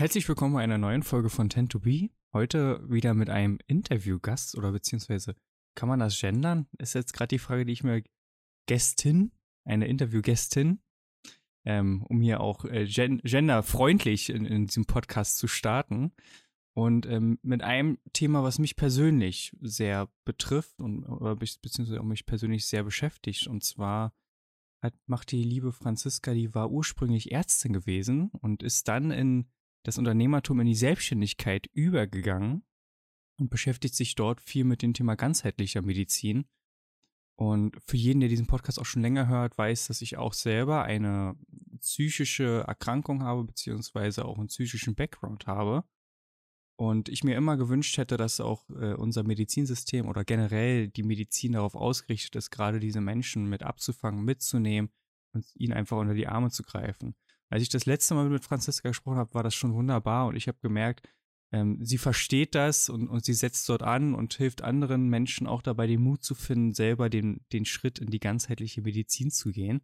Herzlich willkommen bei einer neuen Folge von Tend to Be. Heute wieder mit einem Interviewgast oder beziehungsweise kann man das gendern? Ist jetzt gerade die Frage, die ich mir Gästin, eine Interviewgästin, ähm, um hier auch äh, gen genderfreundlich in, in, diesem Podcast zu starten. Und ähm, mit einem Thema, was mich persönlich sehr betrifft und beziehungsweise auch mich persönlich sehr beschäftigt. Und zwar hat, macht die liebe Franziska, die war ursprünglich Ärztin gewesen und ist dann in das Unternehmertum in die Selbstständigkeit übergegangen und beschäftigt sich dort viel mit dem Thema ganzheitlicher Medizin. Und für jeden, der diesen Podcast auch schon länger hört, weiß, dass ich auch selber eine psychische Erkrankung habe, beziehungsweise auch einen psychischen Background habe. Und ich mir immer gewünscht hätte, dass auch äh, unser Medizinsystem oder generell die Medizin darauf ausgerichtet ist, gerade diese Menschen mit abzufangen, mitzunehmen und ihnen einfach unter die Arme zu greifen. Als ich das letzte Mal mit Franziska gesprochen habe, war das schon wunderbar und ich habe gemerkt, ähm, sie versteht das und, und sie setzt dort an und hilft anderen Menschen auch dabei, den Mut zu finden, selber den, den Schritt in die ganzheitliche Medizin zu gehen.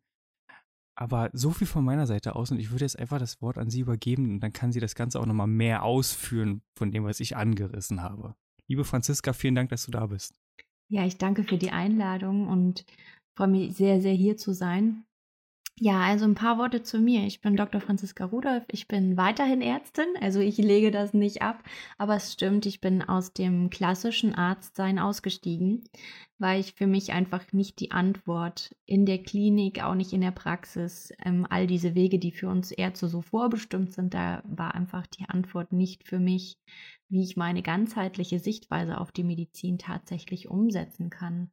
Aber so viel von meiner Seite aus und ich würde jetzt einfach das Wort an sie übergeben und dann kann sie das Ganze auch nochmal mehr ausführen von dem, was ich angerissen habe. Liebe Franziska, vielen Dank, dass du da bist. Ja, ich danke für die Einladung und freue mich sehr, sehr hier zu sein. Ja, also ein paar Worte zu mir. Ich bin Dr. Franziska Rudolph. Ich bin weiterhin Ärztin, also ich lege das nicht ab, aber es stimmt, ich bin aus dem klassischen Arztsein ausgestiegen, weil ich für mich einfach nicht die Antwort in der Klinik, auch nicht in der Praxis, ähm, all diese Wege, die für uns Ärzte so vorbestimmt sind, da war einfach die Antwort nicht für mich, wie ich meine ganzheitliche Sichtweise auf die Medizin tatsächlich umsetzen kann.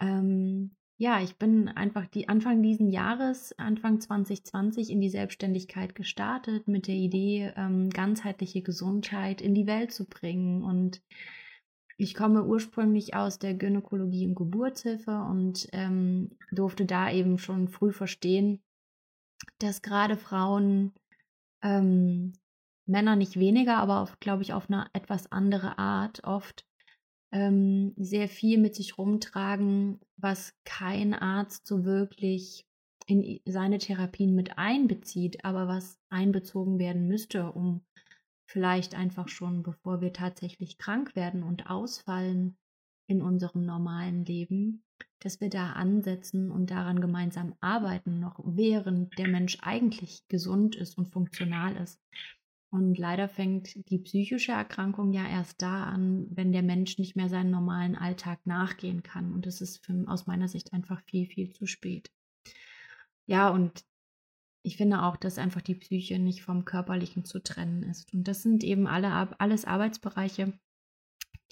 Ähm, ja, ich bin einfach die Anfang diesen Jahres, Anfang 2020 in die Selbstständigkeit gestartet mit der Idee, ähm, ganzheitliche Gesundheit in die Welt zu bringen. Und ich komme ursprünglich aus der Gynäkologie und Geburtshilfe und ähm, durfte da eben schon früh verstehen, dass gerade Frauen ähm, Männer nicht weniger, aber glaube ich, auf eine etwas andere Art oft ähm, sehr viel mit sich rumtragen, was kein Arzt so wirklich in seine Therapien mit einbezieht, aber was einbezogen werden müsste, um vielleicht einfach schon, bevor wir tatsächlich krank werden und ausfallen in unserem normalen Leben, dass wir da ansetzen und daran gemeinsam arbeiten, noch während der Mensch eigentlich gesund ist und funktional ist. Und leider fängt die psychische Erkrankung ja erst da an, wenn der Mensch nicht mehr seinen normalen Alltag nachgehen kann. Und das ist für, aus meiner Sicht einfach viel, viel zu spät. Ja, und ich finde auch, dass einfach die Psyche nicht vom Körperlichen zu trennen ist. Und das sind eben alle, alles Arbeitsbereiche,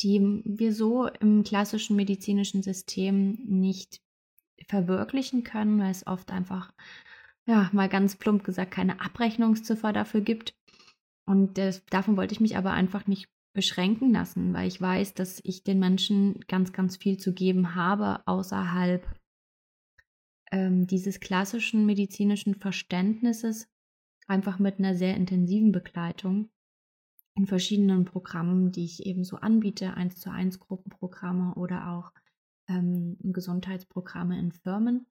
die wir so im klassischen medizinischen System nicht verwirklichen können, weil es oft einfach, ja, mal ganz plump gesagt, keine Abrechnungsziffer dafür gibt. Und das, davon wollte ich mich aber einfach nicht beschränken lassen, weil ich weiß, dass ich den Menschen ganz, ganz viel zu geben habe außerhalb ähm, dieses klassischen medizinischen Verständnisses, einfach mit einer sehr intensiven Begleitung in verschiedenen Programmen, die ich eben so anbiete, eins zu eins Gruppenprogramme oder auch ähm, Gesundheitsprogramme in Firmen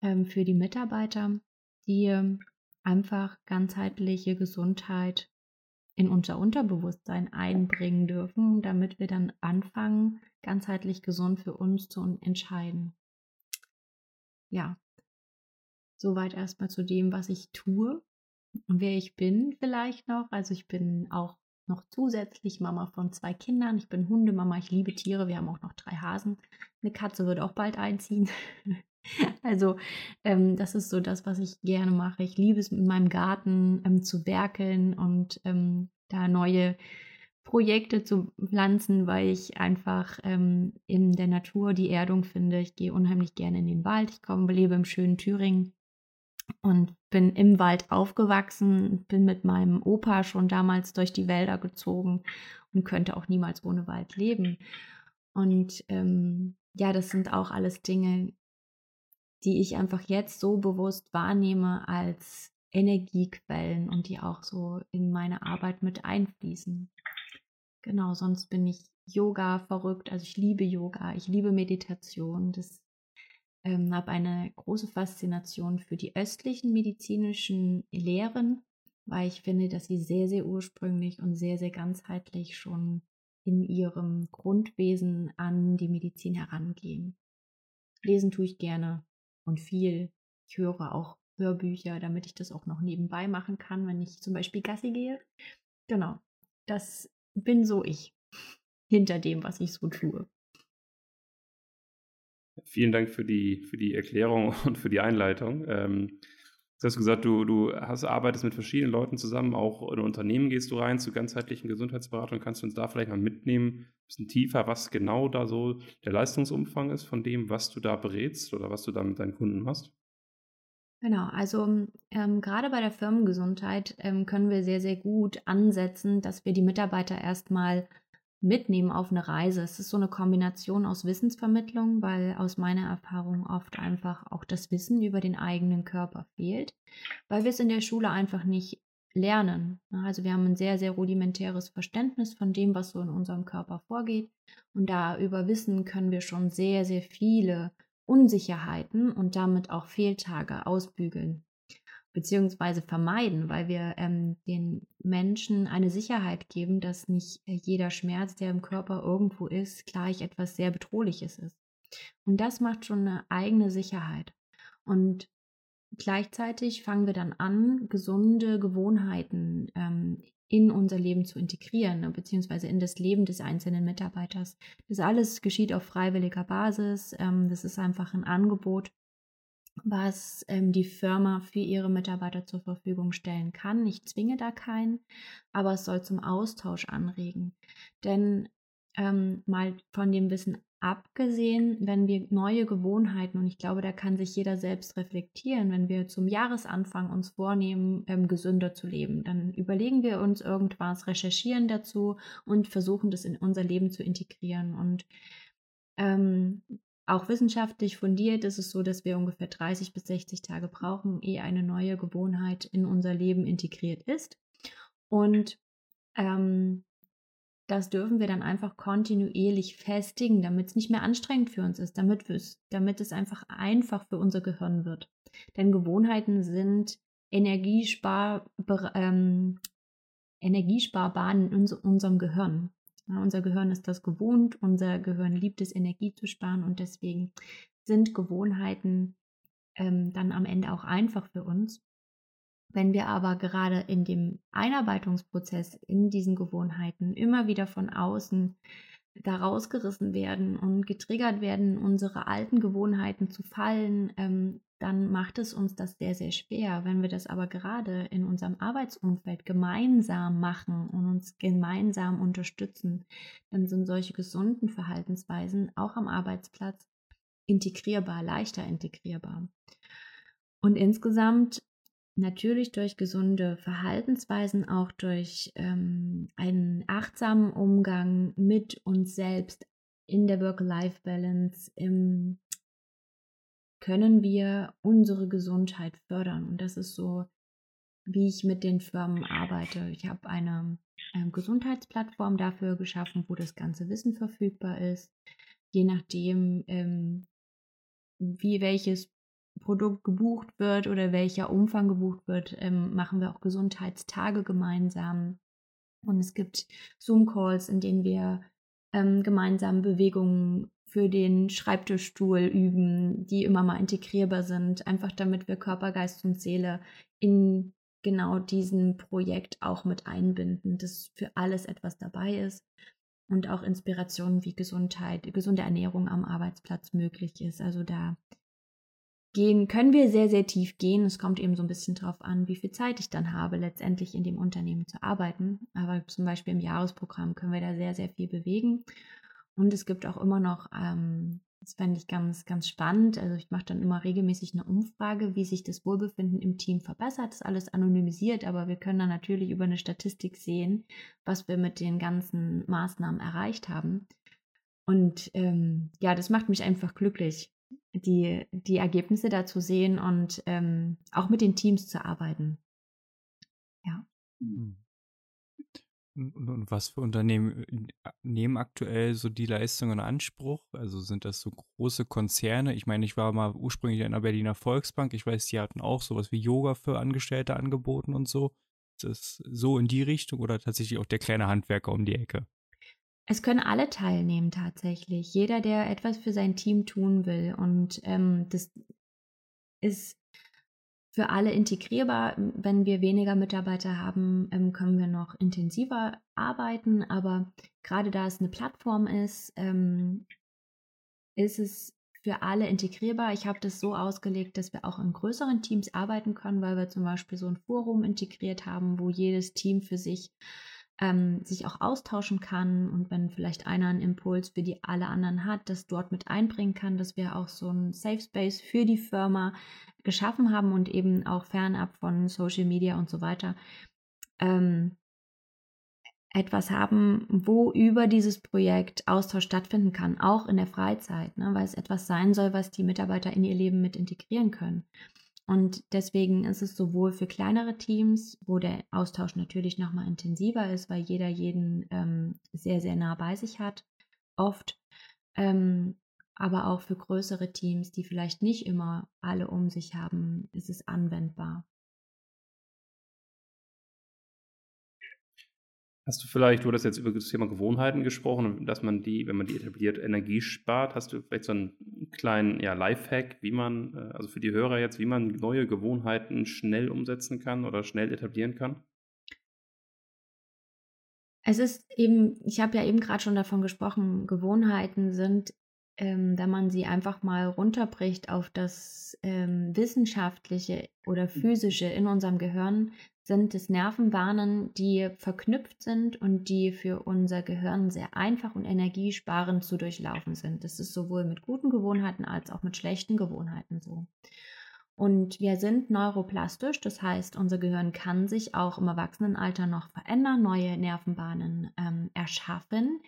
ähm, für die Mitarbeiter, die ähm, einfach ganzheitliche Gesundheit in unser Unterbewusstsein einbringen dürfen, damit wir dann anfangen, ganzheitlich gesund für uns zu entscheiden. Ja, soweit erstmal zu dem, was ich tue und wer ich bin vielleicht noch. Also ich bin auch noch zusätzlich Mama von zwei Kindern. Ich bin Hundemama, ich liebe Tiere. Wir haben auch noch drei Hasen. Eine Katze wird auch bald einziehen. Also ähm, das ist so das, was ich gerne mache. Ich liebe es, in meinem Garten ähm, zu werkeln und ähm, da neue Projekte zu pflanzen, weil ich einfach ähm, in der Natur die Erdung finde. Ich gehe unheimlich gerne in den Wald. Ich komme, lebe im schönen Thüringen und bin im Wald aufgewachsen, bin mit meinem Opa schon damals durch die Wälder gezogen und könnte auch niemals ohne Wald leben. Und ähm, ja, das sind auch alles Dinge, die ich einfach jetzt so bewusst wahrnehme als Energiequellen und die auch so in meine Arbeit mit einfließen. Genau, sonst bin ich Yoga verrückt, also ich liebe Yoga, ich liebe Meditation, das ähm, habe eine große Faszination für die östlichen medizinischen Lehren, weil ich finde, dass sie sehr, sehr ursprünglich und sehr, sehr ganzheitlich schon in ihrem Grundwesen an die Medizin herangehen. Lesen tue ich gerne und viel. Ich höre auch Hörbücher, damit ich das auch noch nebenbei machen kann, wenn ich zum Beispiel Gassi gehe. Genau, das bin so ich hinter dem, was ich so tue. Vielen Dank für die, für die Erklärung und für die Einleitung. Ähm, du hast gesagt, du, du hast, arbeitest mit verschiedenen Leuten zusammen, auch in Unternehmen gehst du rein zu ganzheitlichen Gesundheitsberatung. Kannst du uns da vielleicht mal mitnehmen, ein bisschen tiefer, was genau da so der Leistungsumfang ist von dem, was du da berätst oder was du da mit deinen Kunden machst? Genau, also ähm, gerade bei der Firmengesundheit ähm, können wir sehr, sehr gut ansetzen, dass wir die Mitarbeiter erstmal mitnehmen auf eine Reise. Es ist so eine Kombination aus Wissensvermittlung, weil aus meiner Erfahrung oft einfach auch das Wissen über den eigenen Körper fehlt, weil wir es in der Schule einfach nicht lernen. Also wir haben ein sehr, sehr rudimentäres Verständnis von dem, was so in unserem Körper vorgeht. Und da über Wissen können wir schon sehr, sehr viele Unsicherheiten und damit auch Fehltage ausbügeln beziehungsweise vermeiden, weil wir ähm, den Menschen eine Sicherheit geben, dass nicht äh, jeder Schmerz, der im Körper irgendwo ist, gleich etwas sehr Bedrohliches ist. Und das macht schon eine eigene Sicherheit. Und gleichzeitig fangen wir dann an, gesunde Gewohnheiten ähm, in unser Leben zu integrieren, ne, beziehungsweise in das Leben des einzelnen Mitarbeiters. Das alles geschieht auf freiwilliger Basis. Ähm, das ist einfach ein Angebot, was ähm, die Firma für ihre Mitarbeiter zur Verfügung stellen kann. Ich zwinge da keinen, aber es soll zum Austausch anregen. Denn ähm, mal von dem Wissen abgesehen, wenn wir neue Gewohnheiten, und ich glaube, da kann sich jeder selbst reflektieren, wenn wir zum Jahresanfang uns vornehmen, ähm, gesünder zu leben, dann überlegen wir uns irgendwas, recherchieren dazu und versuchen das in unser Leben zu integrieren. Und ähm, auch wissenschaftlich fundiert ist es so, dass wir ungefähr 30 bis 60 Tage brauchen, ehe eine neue Gewohnheit in unser Leben integriert ist. Und ähm, das dürfen wir dann einfach kontinuierlich festigen, damit es nicht mehr anstrengend für uns ist, damit, damit es einfach einfach für unser Gehirn wird. Denn Gewohnheiten sind Energiespar, ähm, Energiesparbahnen in unserem Gehirn. Unser Gehirn ist das gewohnt, unser Gehirn liebt es, Energie zu sparen und deswegen sind Gewohnheiten ähm, dann am Ende auch einfach für uns. Wenn wir aber gerade in dem Einarbeitungsprozess in diesen Gewohnheiten immer wieder von außen da rausgerissen werden und getriggert werden, unsere alten Gewohnheiten zu fallen, ähm, dann macht es uns das sehr, sehr schwer. Wenn wir das aber gerade in unserem Arbeitsumfeld gemeinsam machen und uns gemeinsam unterstützen, dann sind solche gesunden Verhaltensweisen auch am Arbeitsplatz integrierbar, leichter integrierbar. Und insgesamt natürlich durch gesunde Verhaltensweisen, auch durch ähm, einen achtsamen Umgang mit uns selbst in der Work-Life-Balance, im können wir unsere Gesundheit fördern. Und das ist so, wie ich mit den Firmen arbeite. Ich habe eine, eine ähm, Gesundheitsplattform dafür geschaffen, wo das ganze Wissen verfügbar ist. Je nachdem, ähm, wie welches Produkt gebucht wird oder welcher Umfang gebucht wird, ähm, machen wir auch Gesundheitstage gemeinsam. Und es gibt Zoom-Calls, in denen wir ähm, gemeinsam Bewegungen für den Schreibtischstuhl üben, die immer mal integrierbar sind, einfach damit wir Körper, Geist und Seele in genau diesem Projekt auch mit einbinden, dass für alles etwas dabei ist und auch Inspirationen wie Gesundheit, gesunde Ernährung am Arbeitsplatz möglich ist. Also da gehen, können wir sehr, sehr tief gehen. Es kommt eben so ein bisschen drauf an, wie viel Zeit ich dann habe, letztendlich in dem Unternehmen zu arbeiten. Aber zum Beispiel im Jahresprogramm können wir da sehr, sehr viel bewegen. Und es gibt auch immer noch, ähm, das fände ich ganz, ganz spannend. Also ich mache dann immer regelmäßig eine Umfrage, wie sich das Wohlbefinden im Team verbessert. Das ist alles anonymisiert, aber wir können dann natürlich über eine Statistik sehen, was wir mit den ganzen Maßnahmen erreicht haben. Und ähm, ja, das macht mich einfach glücklich, die, die Ergebnisse da zu sehen und ähm, auch mit den Teams zu arbeiten. Ja. Mhm. Und, und was für Unternehmen äh, nehmen aktuell so die Leistungen in Anspruch? Also sind das so große Konzerne? Ich meine, ich war mal ursprünglich in der Berliner Volksbank. Ich weiß, die hatten auch sowas wie Yoga für Angestellte angeboten und so. das so in die Richtung oder tatsächlich auch der kleine Handwerker um die Ecke? Es können alle teilnehmen tatsächlich. Jeder, der etwas für sein Team tun will. Und ähm, das ist für alle integrierbar. Wenn wir weniger Mitarbeiter haben, ähm, können wir noch intensiver arbeiten. Aber gerade da es eine Plattform ist, ähm, ist es für alle integrierbar. Ich habe das so ausgelegt, dass wir auch in größeren Teams arbeiten können, weil wir zum Beispiel so ein Forum integriert haben, wo jedes Team für sich ähm, sich auch austauschen kann und wenn vielleicht einer einen Impuls für die alle anderen hat, das dort mit einbringen kann, dass wir auch so ein Safe Space für die Firma geschaffen haben und eben auch fernab von Social Media und so weiter ähm, etwas haben, wo über dieses Projekt Austausch stattfinden kann, auch in der Freizeit, ne, weil es etwas sein soll, was die Mitarbeiter in ihr Leben mit integrieren können. Und deswegen ist es sowohl für kleinere Teams, wo der Austausch natürlich nochmal intensiver ist, weil jeder jeden ähm, sehr, sehr nah bei sich hat, oft, ähm, aber auch für größere Teams, die vielleicht nicht immer alle um sich haben, ist es anwendbar. Hast du vielleicht, du hattest jetzt über das Thema Gewohnheiten gesprochen, dass man die, wenn man die etabliert, Energie spart. Hast du vielleicht so einen kleinen ja, Lifehack, wie man, äh, also für die Hörer jetzt, wie man neue Gewohnheiten schnell umsetzen kann oder schnell etablieren kann? Es ist eben, ich habe ja eben gerade schon davon gesprochen, Gewohnheiten sind, ähm, wenn man sie einfach mal runterbricht auf das ähm, Wissenschaftliche oder mhm. Physische in unserem Gehirn, sind es Nervenbahnen, die verknüpft sind und die für unser Gehirn sehr einfach und energiesparend zu durchlaufen sind. Das ist sowohl mit guten Gewohnheiten als auch mit schlechten Gewohnheiten so. Und wir sind neuroplastisch, das heißt, unser Gehirn kann sich auch im Erwachsenenalter noch verändern, neue Nervenbahnen ähm, erschaffen.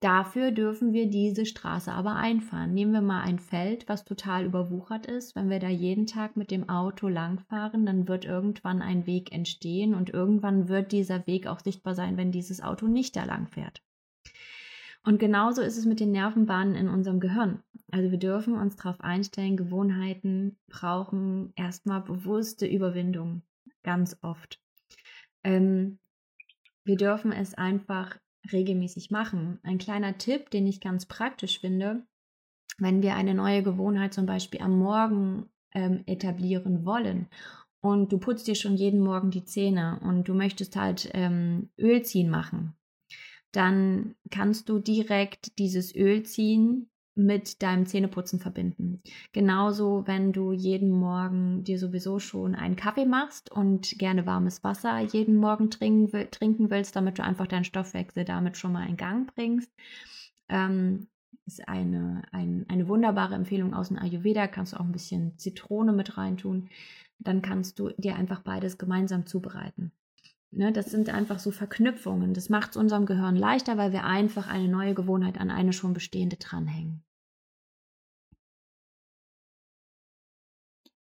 Dafür dürfen wir diese Straße aber einfahren. Nehmen wir mal ein Feld, was total überwuchert ist. Wenn wir da jeden Tag mit dem Auto langfahren, dann wird irgendwann ein Weg entstehen und irgendwann wird dieser Weg auch sichtbar sein, wenn dieses Auto nicht da lang fährt. Und genauso ist es mit den Nervenbahnen in unserem Gehirn. Also wir dürfen uns darauf einstellen, Gewohnheiten brauchen erstmal bewusste Überwindung, ganz oft. Ähm, wir dürfen es einfach regelmäßig machen. Ein kleiner Tipp, den ich ganz praktisch finde, wenn wir eine neue Gewohnheit zum Beispiel am Morgen ähm, etablieren wollen und du putzt dir schon jeden Morgen die Zähne und du möchtest halt ähm, Ölziehen machen, dann kannst du direkt dieses Ölziehen mit deinem Zähneputzen verbinden. Genauso, wenn du jeden Morgen dir sowieso schon einen Kaffee machst und gerne warmes Wasser jeden Morgen trinken, willst, damit du einfach deinen Stoffwechsel damit schon mal in Gang bringst. Ähm, ist eine, ein, eine wunderbare Empfehlung aus dem Ayurveda. Kannst du auch ein bisschen Zitrone mit reintun. Dann kannst du dir einfach beides gemeinsam zubereiten. Ne, das sind einfach so Verknüpfungen. Das macht es unserem Gehirn leichter, weil wir einfach eine neue Gewohnheit an eine schon bestehende dranhängen.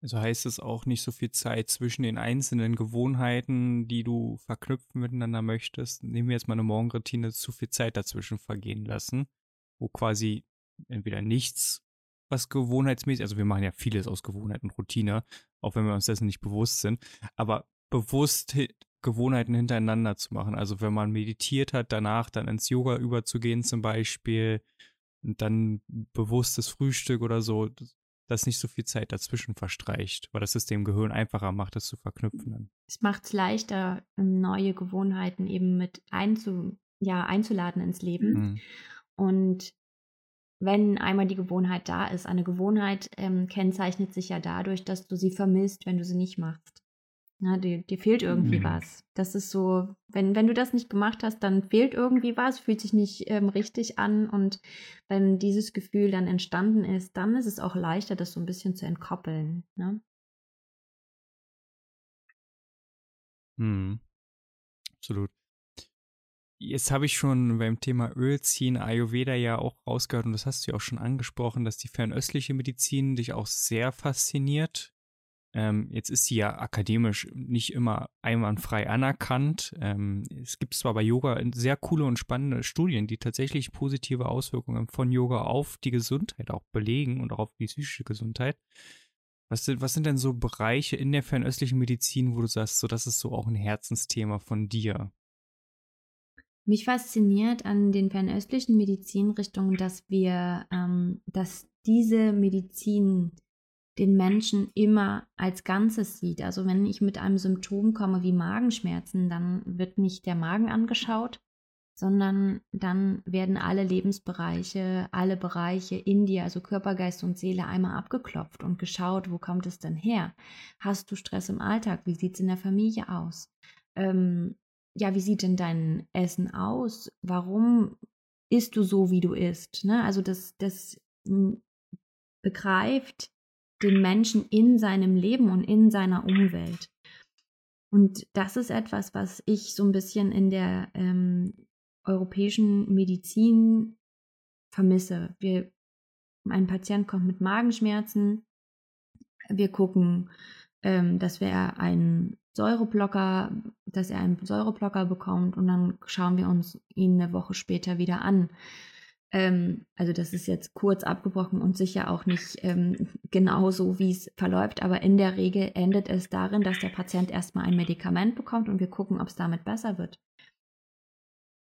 Also heißt es auch nicht so viel Zeit zwischen den einzelnen Gewohnheiten, die du verknüpfen miteinander möchtest. Nehmen wir jetzt mal eine Morgenroutine, zu viel Zeit dazwischen vergehen lassen, wo quasi entweder nichts, was gewohnheitsmäßig, also wir machen ja vieles aus Gewohnheit und Routine, auch wenn wir uns dessen nicht bewusst sind, aber bewusst Gewohnheiten hintereinander zu machen. Also wenn man meditiert hat, danach dann ins Yoga überzugehen zum Beispiel und dann bewusstes Frühstück oder so, dass nicht so viel Zeit dazwischen verstreicht, weil das es dem Gehirn einfacher macht, das zu verknüpfen. Es macht es leichter, neue Gewohnheiten eben mit einzu, ja, einzuladen ins Leben. Mhm. Und wenn einmal die Gewohnheit da ist, eine Gewohnheit ähm, kennzeichnet sich ja dadurch, dass du sie vermisst, wenn du sie nicht machst. Ja, dir, dir fehlt irgendwie mhm. was. Das ist so, wenn, wenn du das nicht gemacht hast, dann fehlt irgendwie was, fühlt sich nicht ähm, richtig an. Und wenn dieses Gefühl dann entstanden ist, dann ist es auch leichter, das so ein bisschen zu entkoppeln. Ne? Hm. Absolut. Jetzt habe ich schon beim Thema Ölziehen Ayurveda ja auch rausgehört und das hast du ja auch schon angesprochen, dass die fernöstliche Medizin dich auch sehr fasziniert. Ähm, jetzt ist sie ja akademisch nicht immer einwandfrei anerkannt. Ähm, es gibt zwar bei Yoga sehr coole und spannende Studien, die tatsächlich positive Auswirkungen von Yoga auf die Gesundheit auch belegen und auch auf die psychische Gesundheit. Was sind, was sind denn so Bereiche in der fernöstlichen Medizin, wo du sagst, so das ist so auch ein Herzensthema von dir? Mich fasziniert an den fernöstlichen Medizinrichtungen, dass wir, ähm, dass diese Medizin den Menschen immer als Ganzes sieht. Also wenn ich mit einem Symptom komme wie Magenschmerzen, dann wird nicht der Magen angeschaut, sondern dann werden alle Lebensbereiche, alle Bereiche in dir, also Körper, Geist und Seele, einmal abgeklopft und geschaut, wo kommt es denn her? Hast du Stress im Alltag? Wie sieht es in der Familie aus? Ähm, ja, wie sieht denn dein Essen aus? Warum isst du so, wie du isst? Ne? Also das, das begreift den Menschen in seinem Leben und in seiner Umwelt. Und das ist etwas, was ich so ein bisschen in der ähm, europäischen Medizin vermisse. Wir, ein Patient kommt mit Magenschmerzen. Wir gucken, ähm, dass wir einen Säureblocker, dass er einen Säureblocker bekommt und dann schauen wir uns ihn eine Woche später wieder an. Ähm, also das ist jetzt kurz abgebrochen und sicher auch nicht ähm, genau so, wie es verläuft, aber in der Regel endet es darin, dass der Patient erstmal ein Medikament bekommt und wir gucken, ob es damit besser wird.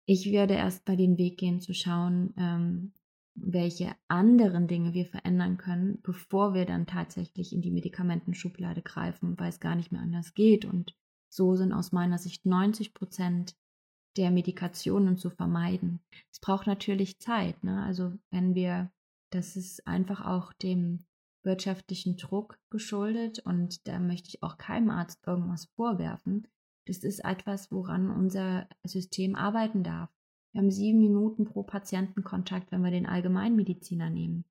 Ich werde erst mal den Weg gehen zu schauen, ähm, welche anderen Dinge wir verändern können, bevor wir dann tatsächlich in die Medikamentenschublade greifen, weil es gar nicht mehr anders geht. Und so sind aus meiner Sicht 90 Prozent der Medikationen zu vermeiden. Es braucht natürlich Zeit. Ne? Also wenn wir, das ist einfach auch dem wirtschaftlichen Druck geschuldet und da möchte ich auch keinem Arzt irgendwas vorwerfen. Das ist etwas, woran unser System arbeiten darf. Wir haben sieben Minuten pro Patientenkontakt, wenn wir den Allgemeinmediziner nehmen.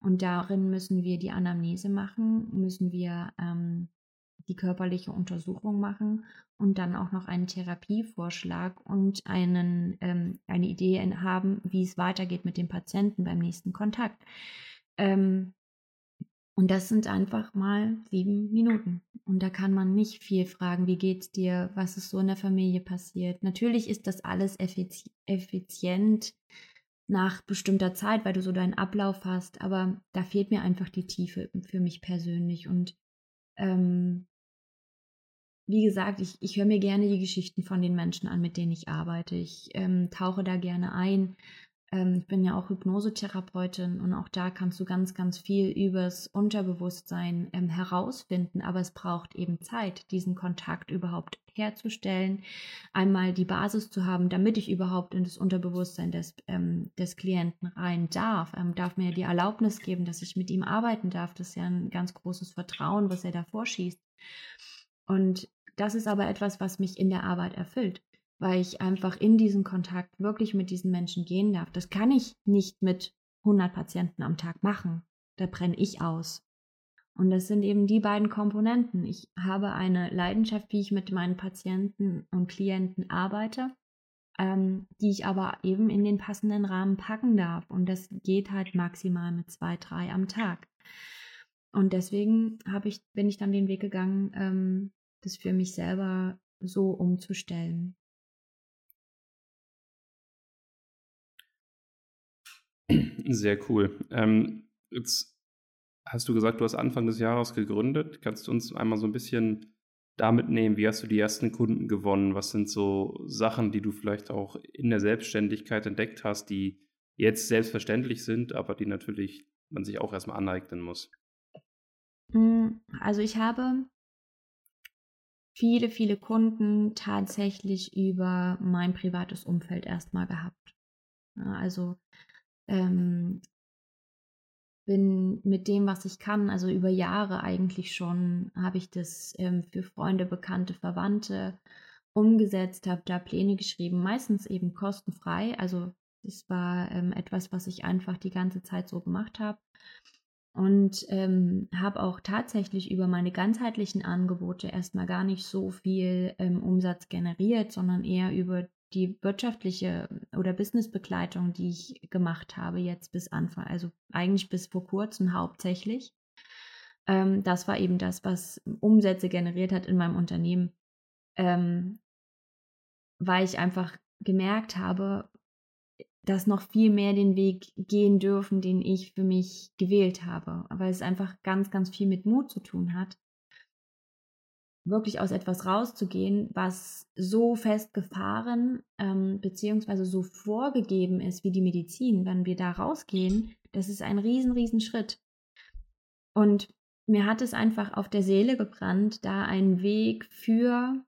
Und darin müssen wir die Anamnese machen, müssen wir ähm, die körperliche Untersuchung machen und dann auch noch einen Therapievorschlag und einen, ähm, eine Idee haben, wie es weitergeht mit dem Patienten beim nächsten Kontakt. Ähm, und das sind einfach mal sieben Minuten. Und da kann man nicht viel fragen, wie geht's dir, was ist so in der Familie passiert. Natürlich ist das alles effizient nach bestimmter Zeit, weil du so deinen Ablauf hast, aber da fehlt mir einfach die Tiefe für mich persönlich. Und ähm, wie gesagt, ich, ich höre mir gerne die Geschichten von den Menschen an, mit denen ich arbeite. Ich ähm, tauche da gerne ein. Ähm, ich bin ja auch Hypnosetherapeutin und auch da kannst du ganz, ganz viel übers Unterbewusstsein ähm, herausfinden. Aber es braucht eben Zeit, diesen Kontakt überhaupt herzustellen, einmal die Basis zu haben, damit ich überhaupt in das Unterbewusstsein des, ähm, des Klienten rein darf. Ähm, darf mir die Erlaubnis geben, dass ich mit ihm arbeiten darf. Das ist ja ein ganz großes Vertrauen, was er da vorschießt. Und das ist aber etwas, was mich in der Arbeit erfüllt, weil ich einfach in diesen Kontakt wirklich mit diesen Menschen gehen darf. Das kann ich nicht mit 100 Patienten am Tag machen. Da brenne ich aus. Und das sind eben die beiden Komponenten. Ich habe eine Leidenschaft, wie ich mit meinen Patienten und Klienten arbeite, ähm, die ich aber eben in den passenden Rahmen packen darf. Und das geht halt maximal mit zwei, drei am Tag. Und deswegen ich, bin ich dann den Weg gegangen, ähm, das für mich selber so umzustellen. Sehr cool. Ähm, jetzt hast du gesagt, du hast Anfang des Jahres gegründet. Kannst du uns einmal so ein bisschen damit nehmen? Wie hast du die ersten Kunden gewonnen? Was sind so Sachen, die du vielleicht auch in der Selbstständigkeit entdeckt hast, die jetzt selbstverständlich sind, aber die natürlich man sich auch erstmal aneignen muss? Hm, also ich habe viele, viele Kunden tatsächlich über mein privates Umfeld erstmal gehabt. Also ähm, bin mit dem, was ich kann, also über Jahre eigentlich schon, habe ich das ähm, für Freunde, Bekannte, Verwandte umgesetzt, habe da Pläne geschrieben, meistens eben kostenfrei. Also das war ähm, etwas, was ich einfach die ganze Zeit so gemacht habe und ähm, habe auch tatsächlich über meine ganzheitlichen Angebote erstmal gar nicht so viel ähm, Umsatz generiert, sondern eher über die wirtschaftliche oder Businessbegleitung, die ich gemacht habe jetzt bis Anfang, also eigentlich bis vor kurzem hauptsächlich. Ähm, das war eben das, was Umsätze generiert hat in meinem Unternehmen, ähm, weil ich einfach gemerkt habe, das noch viel mehr den Weg gehen dürfen, den ich für mich gewählt habe, weil es einfach ganz, ganz viel mit Mut zu tun hat, wirklich aus etwas rauszugehen, was so festgefahren ähm, beziehungsweise so vorgegeben ist wie die Medizin, wenn wir da rausgehen, das ist ein riesen, riesen Schritt. Und mir hat es einfach auf der Seele gebrannt, da einen Weg für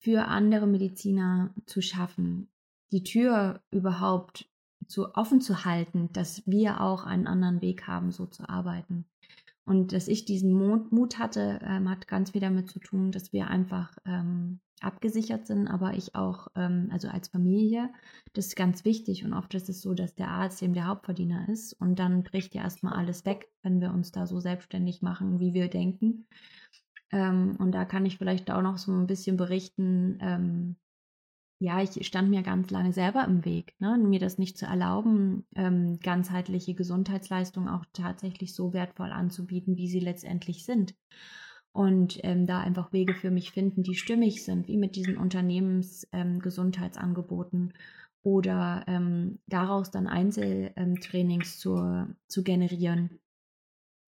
für andere Mediziner zu schaffen, die Tür überhaupt zu offen zu halten, dass wir auch einen anderen Weg haben, so zu arbeiten. Und dass ich diesen Mut hatte, ähm, hat ganz viel damit zu tun, dass wir einfach ähm, abgesichert sind, aber ich auch, ähm, also als Familie, das ist ganz wichtig. Und oft ist es so, dass der Arzt eben der Hauptverdiener ist und dann bricht ja erstmal alles weg, wenn wir uns da so selbstständig machen, wie wir denken. Ähm, und da kann ich vielleicht auch noch so ein bisschen berichten, ähm, ja, ich stand mir ganz lange selber im Weg, ne? mir das nicht zu erlauben, ähm, ganzheitliche Gesundheitsleistungen auch tatsächlich so wertvoll anzubieten, wie sie letztendlich sind. Und ähm, da einfach Wege für mich finden, die stimmig sind, wie mit diesen Unternehmensgesundheitsangeboten ähm, oder ähm, daraus dann Einzeltrainings zu, zu generieren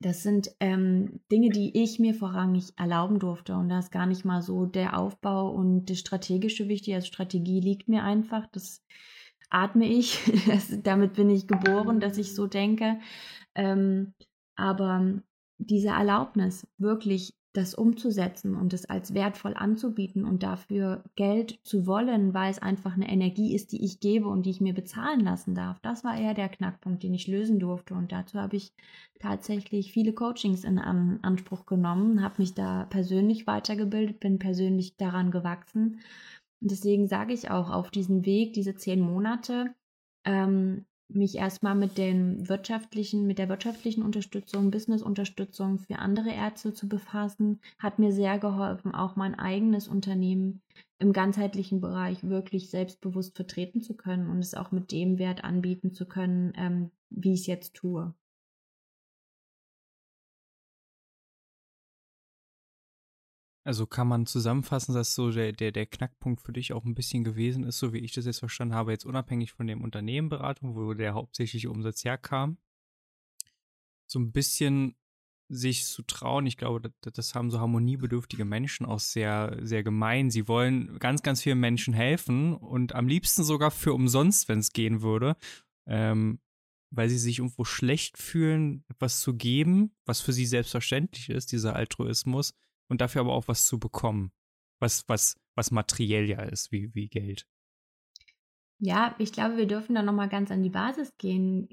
das sind ähm, Dinge, die ich mir vorrangig erlauben durfte. Und da ist gar nicht mal so der Aufbau und das Strategische wichtig. Also Strategie liegt mir einfach. Das atme ich. Das, damit bin ich geboren, dass ich so denke. Ähm, aber diese Erlaubnis, wirklich das umzusetzen und es als wertvoll anzubieten und dafür Geld zu wollen, weil es einfach eine Energie ist, die ich gebe und die ich mir bezahlen lassen darf. Das war eher der Knackpunkt, den ich lösen durfte. Und dazu habe ich tatsächlich viele Coachings in Anspruch genommen, habe mich da persönlich weitergebildet, bin persönlich daran gewachsen. Und deswegen sage ich auch auf diesem Weg, diese zehn Monate, ähm, mich erstmal mit den wirtschaftlichen, mit der wirtschaftlichen Unterstützung, Business-Unterstützung für andere Ärzte zu befassen, hat mir sehr geholfen, auch mein eigenes Unternehmen im ganzheitlichen Bereich wirklich selbstbewusst vertreten zu können und es auch mit dem Wert anbieten zu können, ähm, wie ich es jetzt tue. Also kann man zusammenfassen, dass so der, der, der Knackpunkt für dich auch ein bisschen gewesen ist, so wie ich das jetzt verstanden habe, jetzt unabhängig von dem Unternehmenberatung, wo der hauptsächliche Umsatz herkam, so ein bisschen sich zu trauen. Ich glaube, das, das haben so harmoniebedürftige Menschen auch sehr, sehr gemein. Sie wollen ganz, ganz vielen Menschen helfen und am liebsten sogar für umsonst, wenn es gehen würde. Ähm, weil sie sich irgendwo schlecht fühlen, etwas zu geben, was für sie selbstverständlich ist, dieser Altruismus, und dafür aber auch was zu bekommen, was, was, was materiell ja ist, wie, wie Geld. Ja, ich glaube, wir dürfen da nochmal ganz an die Basis gehen.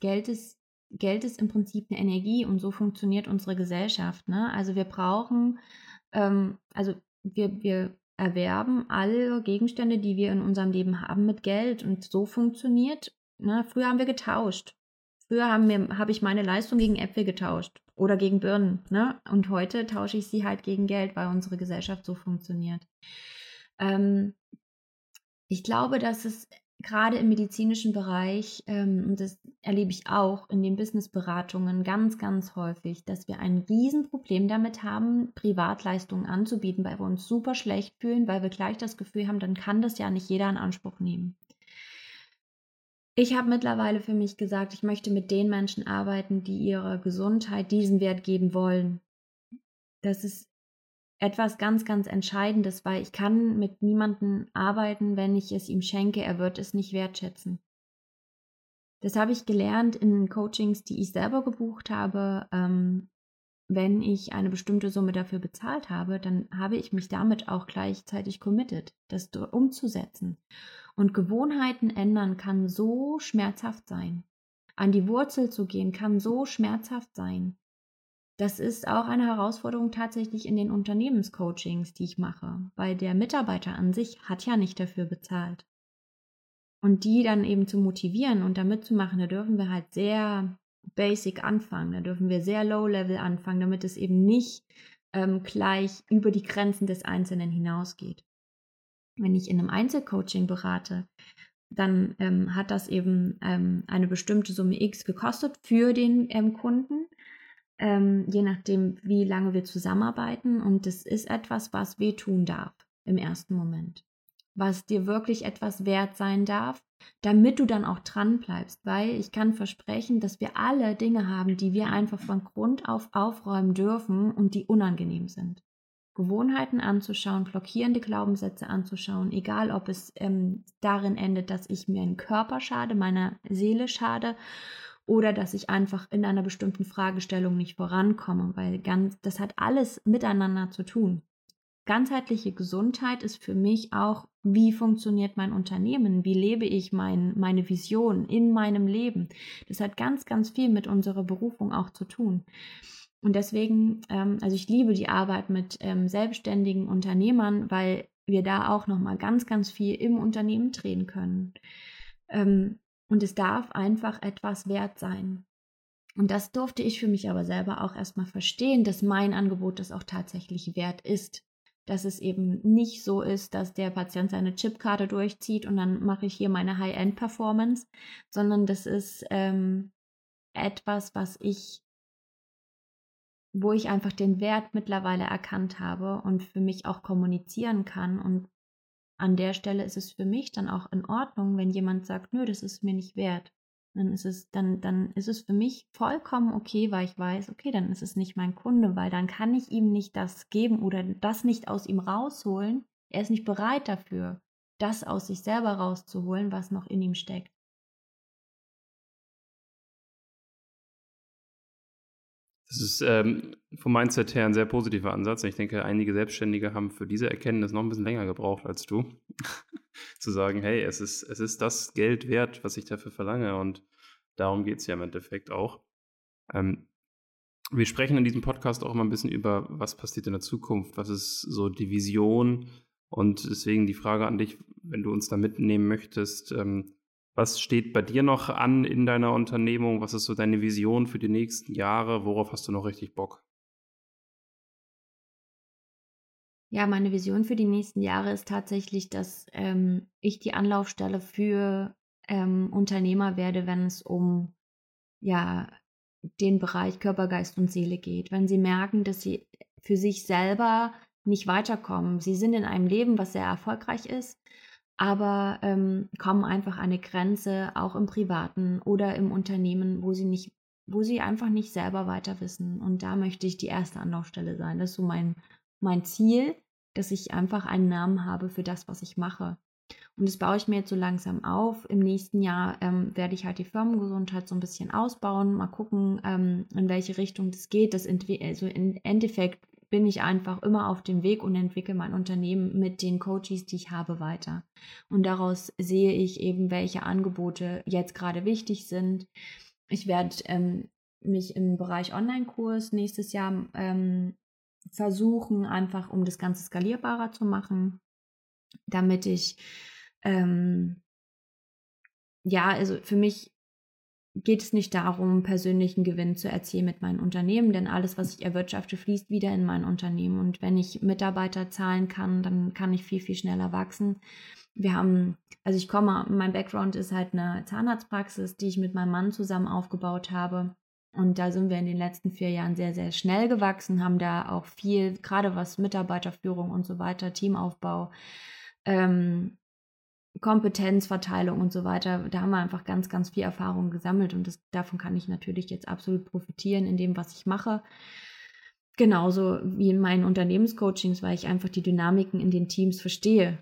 Geld ist, Geld ist im Prinzip eine Energie und so funktioniert unsere Gesellschaft. Ne? Also wir brauchen, ähm, also wir, wir erwerben alle Gegenstände, die wir in unserem Leben haben, mit Geld und so funktioniert. Ne? Früher haben wir getauscht. Früher habe hab ich meine Leistung gegen Äpfel getauscht oder gegen Birnen. Ne? Und heute tausche ich sie halt gegen Geld, weil unsere Gesellschaft so funktioniert. Ähm, ich glaube, dass es gerade im medizinischen Bereich, ähm, und das erlebe ich auch in den Businessberatungen ganz, ganz häufig, dass wir ein Riesenproblem damit haben, Privatleistungen anzubieten, weil wir uns super schlecht fühlen, weil wir gleich das Gefühl haben, dann kann das ja nicht jeder in Anspruch nehmen. Ich habe mittlerweile für mich gesagt, ich möchte mit den Menschen arbeiten, die ihrer Gesundheit diesen Wert geben wollen. Das ist etwas ganz, ganz Entscheidendes, weil ich kann mit niemandem arbeiten, wenn ich es ihm schenke, er wird es nicht wertschätzen. Das habe ich gelernt in Coachings, die ich selber gebucht habe. Ähm, wenn ich eine bestimmte Summe dafür bezahlt habe, dann habe ich mich damit auch gleichzeitig committed, das umzusetzen. Und Gewohnheiten ändern kann so schmerzhaft sein. An die Wurzel zu gehen kann so schmerzhaft sein. Das ist auch eine Herausforderung tatsächlich in den Unternehmenscoachings, die ich mache, weil der Mitarbeiter an sich hat ja nicht dafür bezahlt. Und die dann eben zu motivieren und da mitzumachen, da dürfen wir halt sehr basic anfangen, da dürfen wir sehr low level anfangen, damit es eben nicht ähm, gleich über die Grenzen des Einzelnen hinausgeht wenn ich in einem Einzelcoaching berate, dann ähm, hat das eben ähm, eine bestimmte Summe X gekostet für den ähm, Kunden, ähm, je nachdem, wie lange wir zusammenarbeiten. Und das ist etwas, was wehtun darf im ersten Moment. was dir wirklich etwas wert sein darf, damit du dann auch dran bleibst, weil ich kann versprechen, dass wir alle Dinge haben, die wir einfach von Grund auf aufräumen dürfen und die unangenehm sind. Gewohnheiten anzuschauen, blockierende Glaubenssätze anzuschauen, egal ob es ähm, darin endet, dass ich mir einen Körper schade, meiner Seele schade oder dass ich einfach in einer bestimmten Fragestellung nicht vorankomme, weil ganz, das hat alles miteinander zu tun. Ganzheitliche Gesundheit ist für mich auch, wie funktioniert mein Unternehmen, wie lebe ich mein, meine Vision in meinem Leben. Das hat ganz, ganz viel mit unserer Berufung auch zu tun. Und deswegen, ähm, also ich liebe die Arbeit mit ähm, selbstständigen Unternehmern, weil wir da auch nochmal ganz, ganz viel im Unternehmen drehen können. Ähm, und es darf einfach etwas wert sein. Und das durfte ich für mich aber selber auch erstmal verstehen, dass mein Angebot das auch tatsächlich wert ist dass es eben nicht so ist, dass der Patient seine Chipkarte durchzieht und dann mache ich hier meine High-End-Performance, sondern das ist ähm, etwas, was ich, wo ich einfach den Wert mittlerweile erkannt habe und für mich auch kommunizieren kann. Und an der Stelle ist es für mich dann auch in Ordnung, wenn jemand sagt, nö, das ist mir nicht wert dann ist es, dann, dann ist es für mich vollkommen okay, weil ich weiß, okay, dann ist es nicht mein Kunde, weil dann kann ich ihm nicht das geben oder das nicht aus ihm rausholen. Er ist nicht bereit dafür, das aus sich selber rauszuholen, was noch in ihm steckt. Das ist ähm, vom Mindset her ein sehr positiver Ansatz. Ich denke, einige Selbstständige haben für diese Erkenntnis noch ein bisschen länger gebraucht als du. Zu sagen, hey, es ist, es ist das Geld wert, was ich dafür verlange. Und darum geht es ja im Endeffekt auch. Ähm, wir sprechen in diesem Podcast auch immer ein bisschen über, was passiert in der Zukunft, was ist so die Vision. Und deswegen die Frage an dich, wenn du uns da mitnehmen möchtest, ähm, was steht bei dir noch an in deiner Unternehmung? Was ist so deine Vision für die nächsten Jahre? Worauf hast du noch richtig Bock? Ja, meine Vision für die nächsten Jahre ist tatsächlich, dass ähm, ich die Anlaufstelle für ähm, Unternehmer werde, wenn es um ja den Bereich Körper, Geist und Seele geht. Wenn sie merken, dass sie für sich selber nicht weiterkommen. Sie sind in einem Leben, was sehr erfolgreich ist, aber ähm, kommen einfach an eine Grenze, auch im Privaten oder im Unternehmen, wo sie nicht, wo sie einfach nicht selber weiter wissen. Und da möchte ich die erste Anlaufstelle sein. Das ist so mein, mein Ziel, dass ich einfach einen Namen habe für das, was ich mache. Und das baue ich mir jetzt so langsam auf. Im nächsten Jahr ähm, werde ich halt die Firmengesundheit so ein bisschen ausbauen, mal gucken, ähm, in welche Richtung das geht. Das also im Endeffekt bin ich einfach immer auf dem Weg und entwickle mein Unternehmen mit den Coaches, die ich habe, weiter. Und daraus sehe ich eben, welche Angebote jetzt gerade wichtig sind. Ich werde ähm, mich im Bereich Online-Kurs nächstes Jahr ähm, versuchen, einfach um das Ganze skalierbarer zu machen, damit ich ähm, ja, also für mich geht es nicht darum, persönlichen Gewinn zu erzielen mit meinem Unternehmen, denn alles, was ich erwirtschafte, fließt wieder in mein Unternehmen. Und wenn ich Mitarbeiter zahlen kann, dann kann ich viel, viel schneller wachsen. Wir haben, also ich komme, mein Background ist halt eine Zahnarztpraxis, die ich mit meinem Mann zusammen aufgebaut habe. Und da sind wir in den letzten vier Jahren sehr, sehr schnell gewachsen, haben da auch viel, gerade was Mitarbeiterführung und so weiter, Teamaufbau, ähm, Kompetenzverteilung und so weiter, da haben wir einfach ganz, ganz viel Erfahrung gesammelt und das, davon kann ich natürlich jetzt absolut profitieren in dem, was ich mache. Genauso wie in meinen Unternehmenscoachings, weil ich einfach die Dynamiken in den Teams verstehe.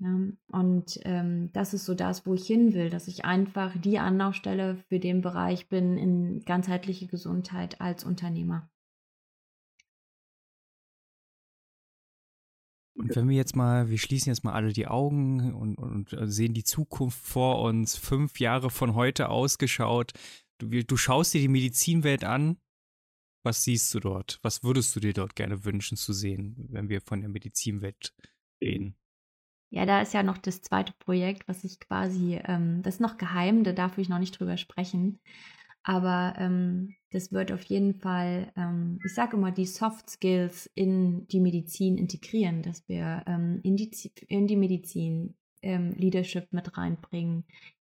Ja, und ähm, das ist so das, wo ich hin will, dass ich einfach die Anlaufstelle für den Bereich bin in ganzheitliche Gesundheit als Unternehmer. Und wenn wir jetzt mal, wir schließen jetzt mal alle die Augen und, und, sehen die Zukunft vor uns, fünf Jahre von heute ausgeschaut. Du, du schaust dir die Medizinwelt an. Was siehst du dort? Was würdest du dir dort gerne wünschen zu sehen, wenn wir von der Medizinwelt reden? Ja, da ist ja noch das zweite Projekt, was ich quasi, ähm, das ist noch geheim, da darf ich noch nicht drüber sprechen. Aber ähm, das wird auf jeden Fall, ähm, ich sage immer, die Soft Skills in die Medizin integrieren, dass wir ähm, in, die, in die Medizin ähm, Leadership mit reinbringen,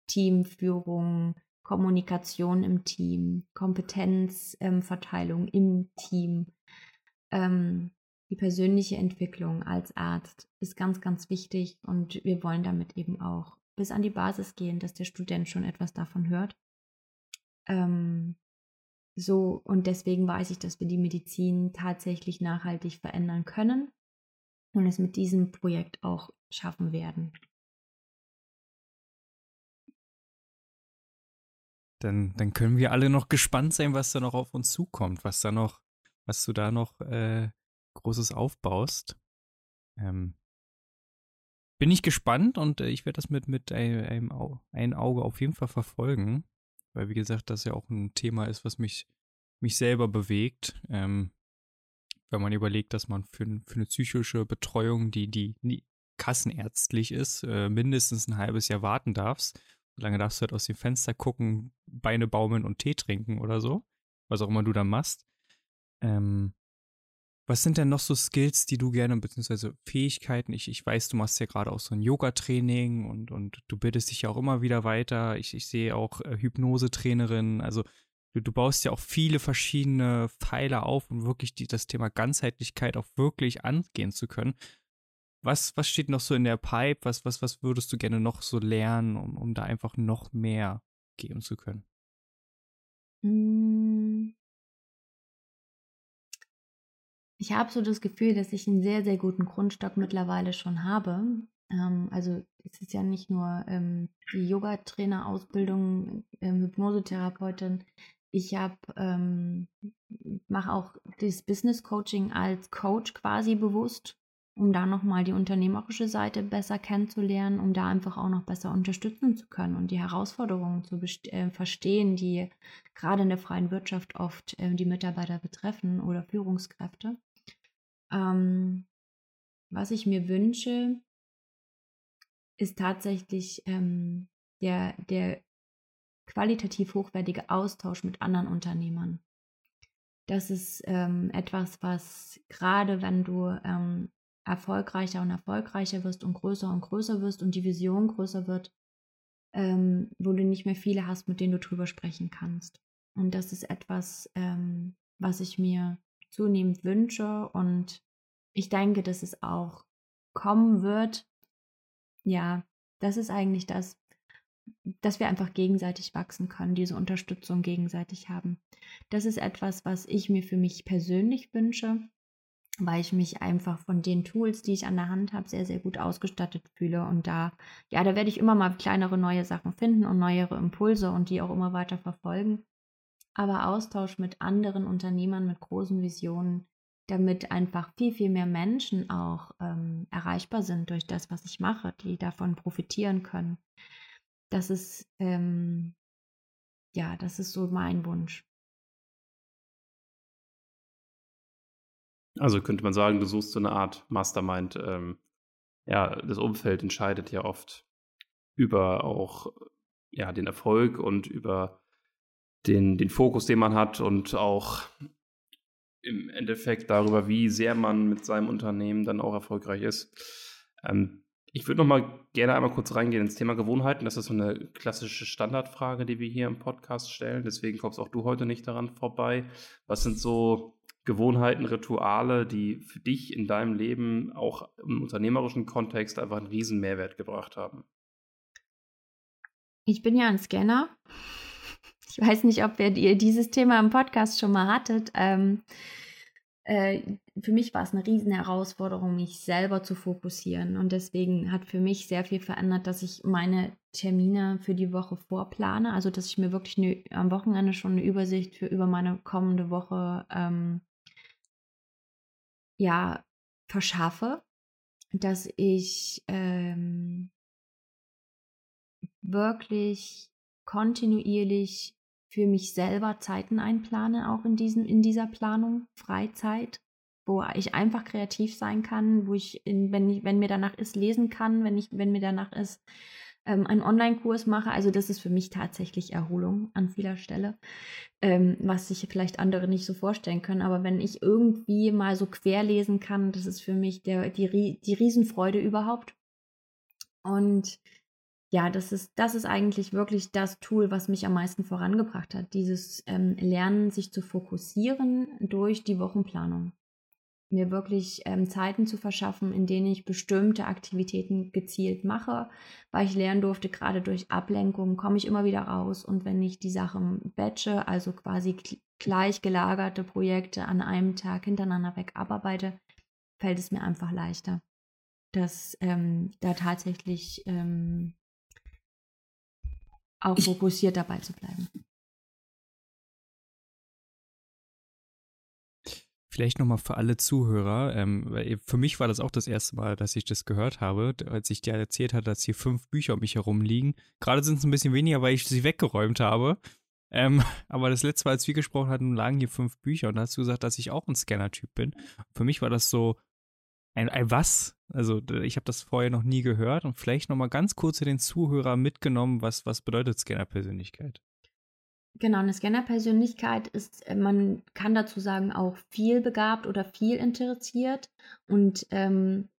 Teamführung, Kommunikation im Team, Kompetenzverteilung im Team, ähm, die persönliche Entwicklung als Arzt ist ganz, ganz wichtig und wir wollen damit eben auch bis an die Basis gehen, dass der Student schon etwas davon hört. Ähm, so, und deswegen weiß ich, dass wir die Medizin tatsächlich nachhaltig verändern können und es mit diesem Projekt auch schaffen werden. Dann, dann können wir alle noch gespannt sein, was da noch auf uns zukommt, was da noch, was du da noch äh, Großes aufbaust. Ähm, bin ich gespannt und äh, ich werde das mit, mit einem, einem Auge auf jeden Fall verfolgen, weil wie gesagt, das ja auch ein Thema ist, was mich, mich selber bewegt. Ähm, wenn man überlegt, dass man für, für eine psychische Betreuung, die, die, die kassenärztlich ist, äh, mindestens ein halbes Jahr warten darfst. Solange darfst du halt aus dem Fenster gucken, Beine baumeln und Tee trinken oder so. Was auch immer du da machst. Ähm, was sind denn noch so Skills, die du gerne, beziehungsweise Fähigkeiten? Ich, ich weiß, du machst ja gerade auch so ein Yoga-Training und, und du bildest dich ja auch immer wieder weiter. Ich, ich sehe auch äh, Hypnose-Trainerin. Also du, du baust ja auch viele verschiedene Pfeiler auf, um wirklich die, das Thema Ganzheitlichkeit auch wirklich angehen zu können. Was, was steht noch so in der Pipe? Was, was, was würdest du gerne noch so lernen, um, um da einfach noch mehr geben zu können? Hm. Ich habe so das Gefühl, dass ich einen sehr, sehr guten Grundstock mittlerweile schon habe. Ähm, also es ist ja nicht nur ähm, die Yoga-Trainer-Ausbildung, ähm, Hypnosetherapeutin. Ich habe ähm, mache auch das Business Coaching als Coach quasi bewusst um da nochmal die unternehmerische Seite besser kennenzulernen, um da einfach auch noch besser unterstützen zu können und die Herausforderungen zu äh, verstehen, die gerade in der freien Wirtschaft oft äh, die Mitarbeiter betreffen oder Führungskräfte. Ähm, was ich mir wünsche, ist tatsächlich ähm, der, der qualitativ hochwertige Austausch mit anderen Unternehmern. Das ist ähm, etwas, was gerade wenn du ähm, erfolgreicher und erfolgreicher wirst und größer und größer wirst und die Vision größer wird, ähm, wo du nicht mehr viele hast, mit denen du drüber sprechen kannst. Und das ist etwas, ähm, was ich mir zunehmend wünsche und ich denke, dass es auch kommen wird. Ja, das ist eigentlich das, dass wir einfach gegenseitig wachsen können, diese Unterstützung gegenseitig haben. Das ist etwas, was ich mir für mich persönlich wünsche weil ich mich einfach von den Tools, die ich an der Hand habe, sehr, sehr gut ausgestattet fühle. Und da, ja, da werde ich immer mal kleinere neue Sachen finden und neuere Impulse und die auch immer weiter verfolgen. Aber Austausch mit anderen Unternehmern mit großen Visionen, damit einfach viel, viel mehr Menschen auch ähm, erreichbar sind durch das, was ich mache, die davon profitieren können. Das ist, ähm, ja, das ist so mein Wunsch. Also könnte man sagen, du suchst so eine Art Mastermind. Ähm, ja, das Umfeld entscheidet ja oft über auch ja, den Erfolg und über den, den Fokus, den man hat und auch im Endeffekt darüber, wie sehr man mit seinem Unternehmen dann auch erfolgreich ist. Ähm, ich würde noch mal gerne einmal kurz reingehen ins Thema Gewohnheiten. Das ist so eine klassische Standardfrage, die wir hier im Podcast stellen. Deswegen kommst auch du heute nicht daran vorbei. Was sind so Gewohnheiten, Rituale, die für dich in deinem Leben auch im unternehmerischen Kontext einfach einen riesen Mehrwert gebracht haben? Ich bin ja ein Scanner. Ich weiß nicht, ob ihr dieses Thema im Podcast schon mal hattet. Ähm, äh, für mich war es eine riesen Herausforderung, mich selber zu fokussieren. Und deswegen hat für mich sehr viel verändert, dass ich meine Termine für die Woche vorplane. Also, dass ich mir wirklich eine, am Wochenende schon eine Übersicht für über meine kommende Woche ähm, ja, verschaffe, dass ich ähm, wirklich kontinuierlich für mich selber Zeiten einplane, auch in, diesem, in dieser Planung, Freizeit, wo ich einfach kreativ sein kann, wo ich, in, wenn, ich, wenn mir danach ist, lesen kann, wenn, ich, wenn mir danach ist, ähm, einen Online-Kurs mache. Also das ist für mich tatsächlich Erholung an vieler Stelle, ähm, was sich vielleicht andere nicht so vorstellen können. Aber wenn ich irgendwie mal so querlesen kann, das ist für mich der, die, die Riesenfreude überhaupt. Und ja, das ist, das ist eigentlich wirklich das Tool, was mich am meisten vorangebracht hat. Dieses ähm, Lernen, sich zu fokussieren durch die Wochenplanung mir wirklich ähm, Zeiten zu verschaffen, in denen ich bestimmte Aktivitäten gezielt mache, weil ich lernen durfte, gerade durch Ablenkung komme ich immer wieder raus und wenn ich die Sachen batche, also quasi gleich gelagerte Projekte an einem Tag hintereinander weg abarbeite, fällt es mir einfach leichter, dass ähm, da tatsächlich ähm, auch fokussiert dabei zu bleiben. Vielleicht nochmal für alle Zuhörer, ähm, für mich war das auch das erste Mal, dass ich das gehört habe, als ich dir erzählt habe, dass hier fünf Bücher um mich herum liegen. Gerade sind es ein bisschen weniger, weil ich sie weggeräumt habe. Ähm, aber das letzte Mal, als wir gesprochen hatten, lagen hier fünf Bücher und da hast du gesagt, dass ich auch ein Scanner-Typ bin. Für mich war das so ein, ein was? Also ich habe das vorher noch nie gehört und vielleicht nochmal ganz kurz zu den Zuhörern mitgenommen, was, was bedeutet Scanner-Persönlichkeit? Genau, eine Scanner-Persönlichkeit ist, äh, man kann dazu sagen, auch viel begabt oder viel interessiert. Und ähm,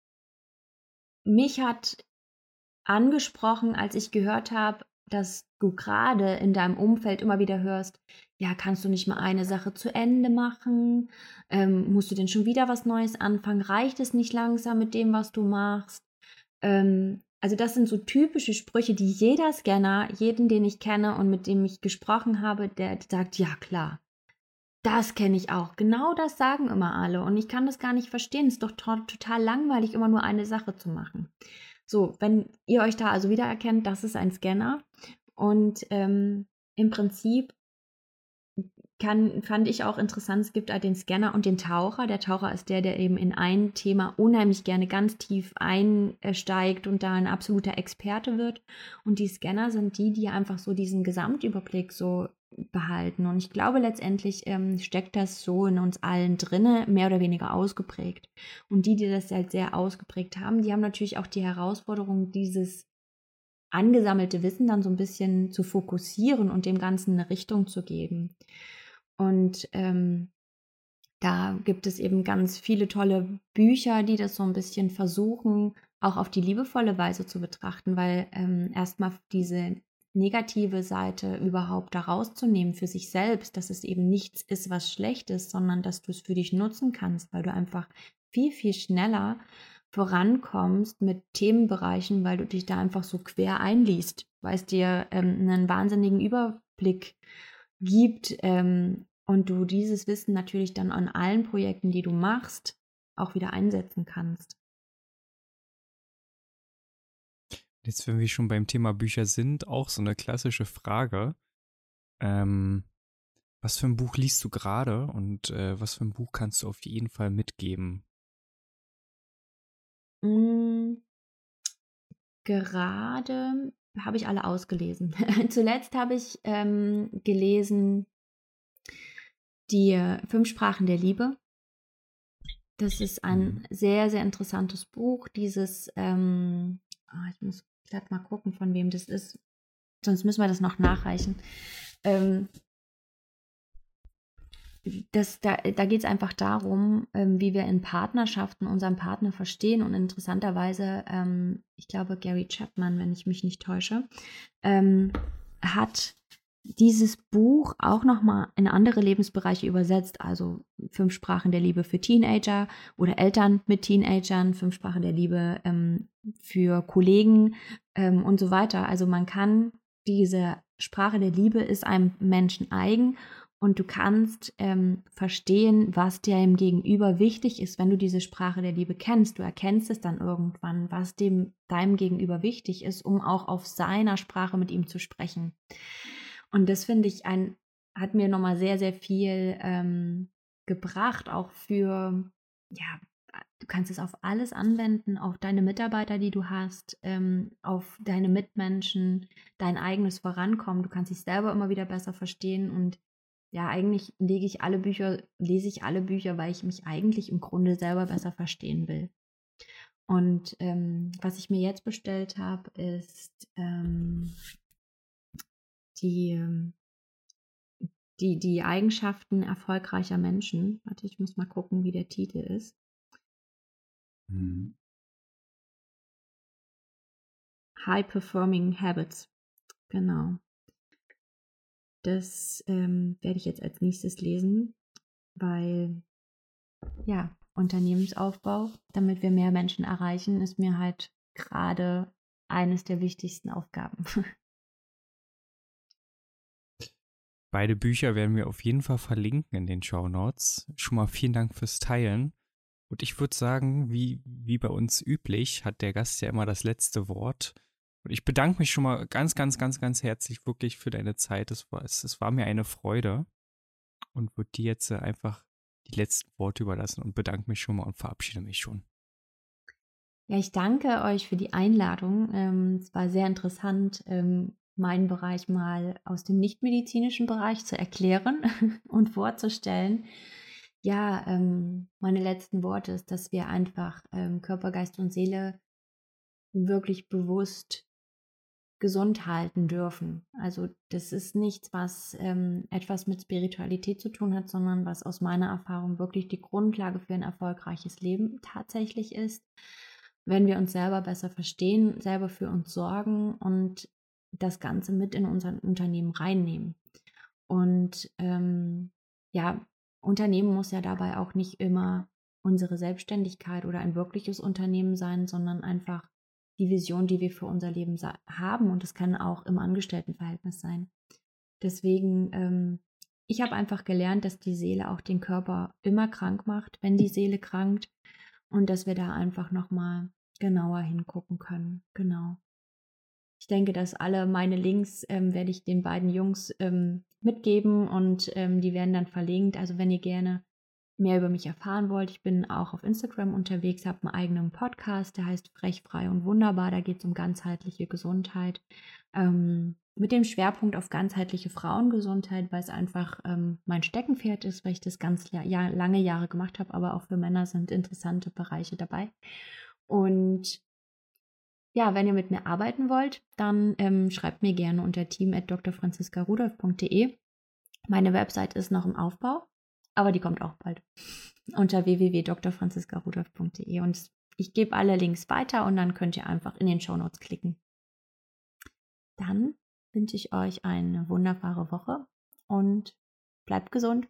mich hat angesprochen, als ich gehört habe, dass du gerade in deinem Umfeld immer wieder hörst, ja, kannst du nicht mal eine Sache zu Ende machen? Ähm, musst du denn schon wieder was Neues anfangen? Reicht es nicht langsam mit dem, was du machst? Ähm, also das sind so typische Sprüche, die jeder Scanner, jeden, den ich kenne und mit dem ich gesprochen habe, der sagt, ja klar, das kenne ich auch. Genau das sagen immer alle. Und ich kann das gar nicht verstehen. Es ist doch total langweilig, immer nur eine Sache zu machen. So, wenn ihr euch da also wiedererkennt, das ist ein Scanner. Und ähm, im Prinzip kann, fand ich auch interessant, es gibt halt den Scanner und den Taucher. Der Taucher ist der, der eben in ein Thema unheimlich gerne ganz tief einsteigt und da ein absoluter Experte wird. Und die Scanner sind die, die einfach so diesen Gesamtüberblick so behalten. Und ich glaube, letztendlich ähm, steckt das so in uns allen drinne, mehr oder weniger ausgeprägt. Und die, die das halt sehr ausgeprägt haben, die haben natürlich auch die Herausforderung, dieses angesammelte Wissen dann so ein bisschen zu fokussieren und dem Ganzen eine Richtung zu geben. Und ähm, da gibt es eben ganz viele tolle Bücher, die das so ein bisschen versuchen, auch auf die liebevolle Weise zu betrachten, weil ähm, erstmal diese negative Seite überhaupt da rauszunehmen für sich selbst, dass es eben nichts ist, was schlecht ist, sondern dass du es für dich nutzen kannst, weil du einfach viel, viel schneller vorankommst mit Themenbereichen, weil du dich da einfach so quer einliest, weil es dir ähm, einen wahnsinnigen Überblick gibt ähm, und du dieses Wissen natürlich dann an allen Projekten, die du machst, auch wieder einsetzen kannst. Jetzt, wenn wir schon beim Thema Bücher sind, auch so eine klassische Frage. Ähm, was für ein Buch liest du gerade und äh, was für ein Buch kannst du auf jeden Fall mitgeben? Mm, gerade habe ich alle ausgelesen. Zuletzt habe ich ähm, gelesen die äh, Fünf Sprachen der Liebe. Das ist ein mhm. sehr, sehr interessantes Buch. Dieses, ähm, oh, ich muss gerade mal gucken, von wem das ist. Sonst müssen wir das noch nachreichen. Ähm, das, da da geht es einfach darum, ähm, wie wir in Partnerschaften unseren Partner verstehen. Und interessanterweise, ähm, ich glaube, Gary Chapman, wenn ich mich nicht täusche, ähm, hat dieses Buch auch nochmal in andere Lebensbereiche übersetzt, also Fünf Sprachen der Liebe für Teenager oder Eltern mit Teenagern, Fünf Sprachen der Liebe ähm, für Kollegen ähm, und so weiter. Also man kann diese Sprache der Liebe ist einem Menschen eigen und du kannst ähm, verstehen, was dir im Gegenüber wichtig ist, wenn du diese Sprache der Liebe kennst. Du erkennst es dann irgendwann, was dem deinem Gegenüber wichtig ist, um auch auf seiner Sprache mit ihm zu sprechen. Und das finde ich ein, hat mir nochmal sehr, sehr viel ähm, gebracht, auch für, ja, du kannst es auf alles anwenden, auf deine Mitarbeiter, die du hast, ähm, auf deine Mitmenschen, dein eigenes Vorankommen. Du kannst dich selber immer wieder besser verstehen und ja, eigentlich lege ich alle Bücher, lese ich alle Bücher, weil ich mich eigentlich im Grunde selber besser verstehen will. Und ähm, was ich mir jetzt bestellt habe, ist ähm, die, ähm, die, die Eigenschaften erfolgreicher Menschen. Warte, ich muss mal gucken, wie der Titel ist. Mhm. High Performing Habits. Genau. Das ähm, werde ich jetzt als nächstes lesen, weil ja, Unternehmensaufbau, damit wir mehr Menschen erreichen, ist mir halt gerade eines der wichtigsten Aufgaben. Beide Bücher werden wir auf jeden Fall verlinken in den Show Notes. Schon mal vielen Dank fürs Teilen. Und ich würde sagen, wie, wie bei uns üblich, hat der Gast ja immer das letzte Wort. Und ich bedanke mich schon mal ganz, ganz, ganz, ganz herzlich wirklich für deine Zeit. Es war, es, es war mir eine Freude. Und würde dir jetzt einfach die letzten Worte überlassen und bedanke mich schon mal und verabschiede mich schon. Ja, ich danke euch für die Einladung. Ähm, es war sehr interessant, ähm, meinen Bereich mal aus dem nichtmedizinischen Bereich zu erklären und vorzustellen. Ja, ähm, meine letzten Worte ist, dass wir einfach ähm, Körper, Geist und Seele wirklich bewusst gesund halten dürfen. Also das ist nichts, was ähm, etwas mit Spiritualität zu tun hat, sondern was aus meiner Erfahrung wirklich die Grundlage für ein erfolgreiches Leben tatsächlich ist. Wenn wir uns selber besser verstehen, selber für uns sorgen und das Ganze mit in unser Unternehmen reinnehmen. Und ähm, ja, Unternehmen muss ja dabei auch nicht immer unsere Selbstständigkeit oder ein wirkliches Unternehmen sein, sondern einfach die Vision, die wir für unser Leben haben. Und das kann auch im Angestelltenverhältnis sein. Deswegen, ähm, ich habe einfach gelernt, dass die Seele auch den Körper immer krank macht, wenn die Seele krankt. Und dass wir da einfach nochmal genauer hingucken können. Genau. Ich denke, dass alle meine Links ähm, werde ich den beiden Jungs ähm, mitgeben und ähm, die werden dann verlinkt. Also wenn ihr gerne mehr über mich erfahren wollt, ich bin auch auf Instagram unterwegs, habe einen eigenen Podcast, der heißt Frech, Frei und Wunderbar. Da geht es um ganzheitliche Gesundheit. Ähm, mit dem Schwerpunkt auf ganzheitliche Frauengesundheit, weil es einfach ähm, mein Steckenpferd ist, weil ich das ganz ja, lange Jahre gemacht habe, aber auch für Männer sind interessante Bereiche dabei. Und ja, wenn ihr mit mir arbeiten wollt, dann ähm, schreibt mir gerne unter team.drfranziskarudolf.de. Meine Website ist noch im Aufbau, aber die kommt auch bald unter www.drfranziskarudolf.de und ich gebe alle Links weiter und dann könnt ihr einfach in den Show Notes klicken. Dann wünsche ich euch eine wunderbare Woche und bleibt gesund.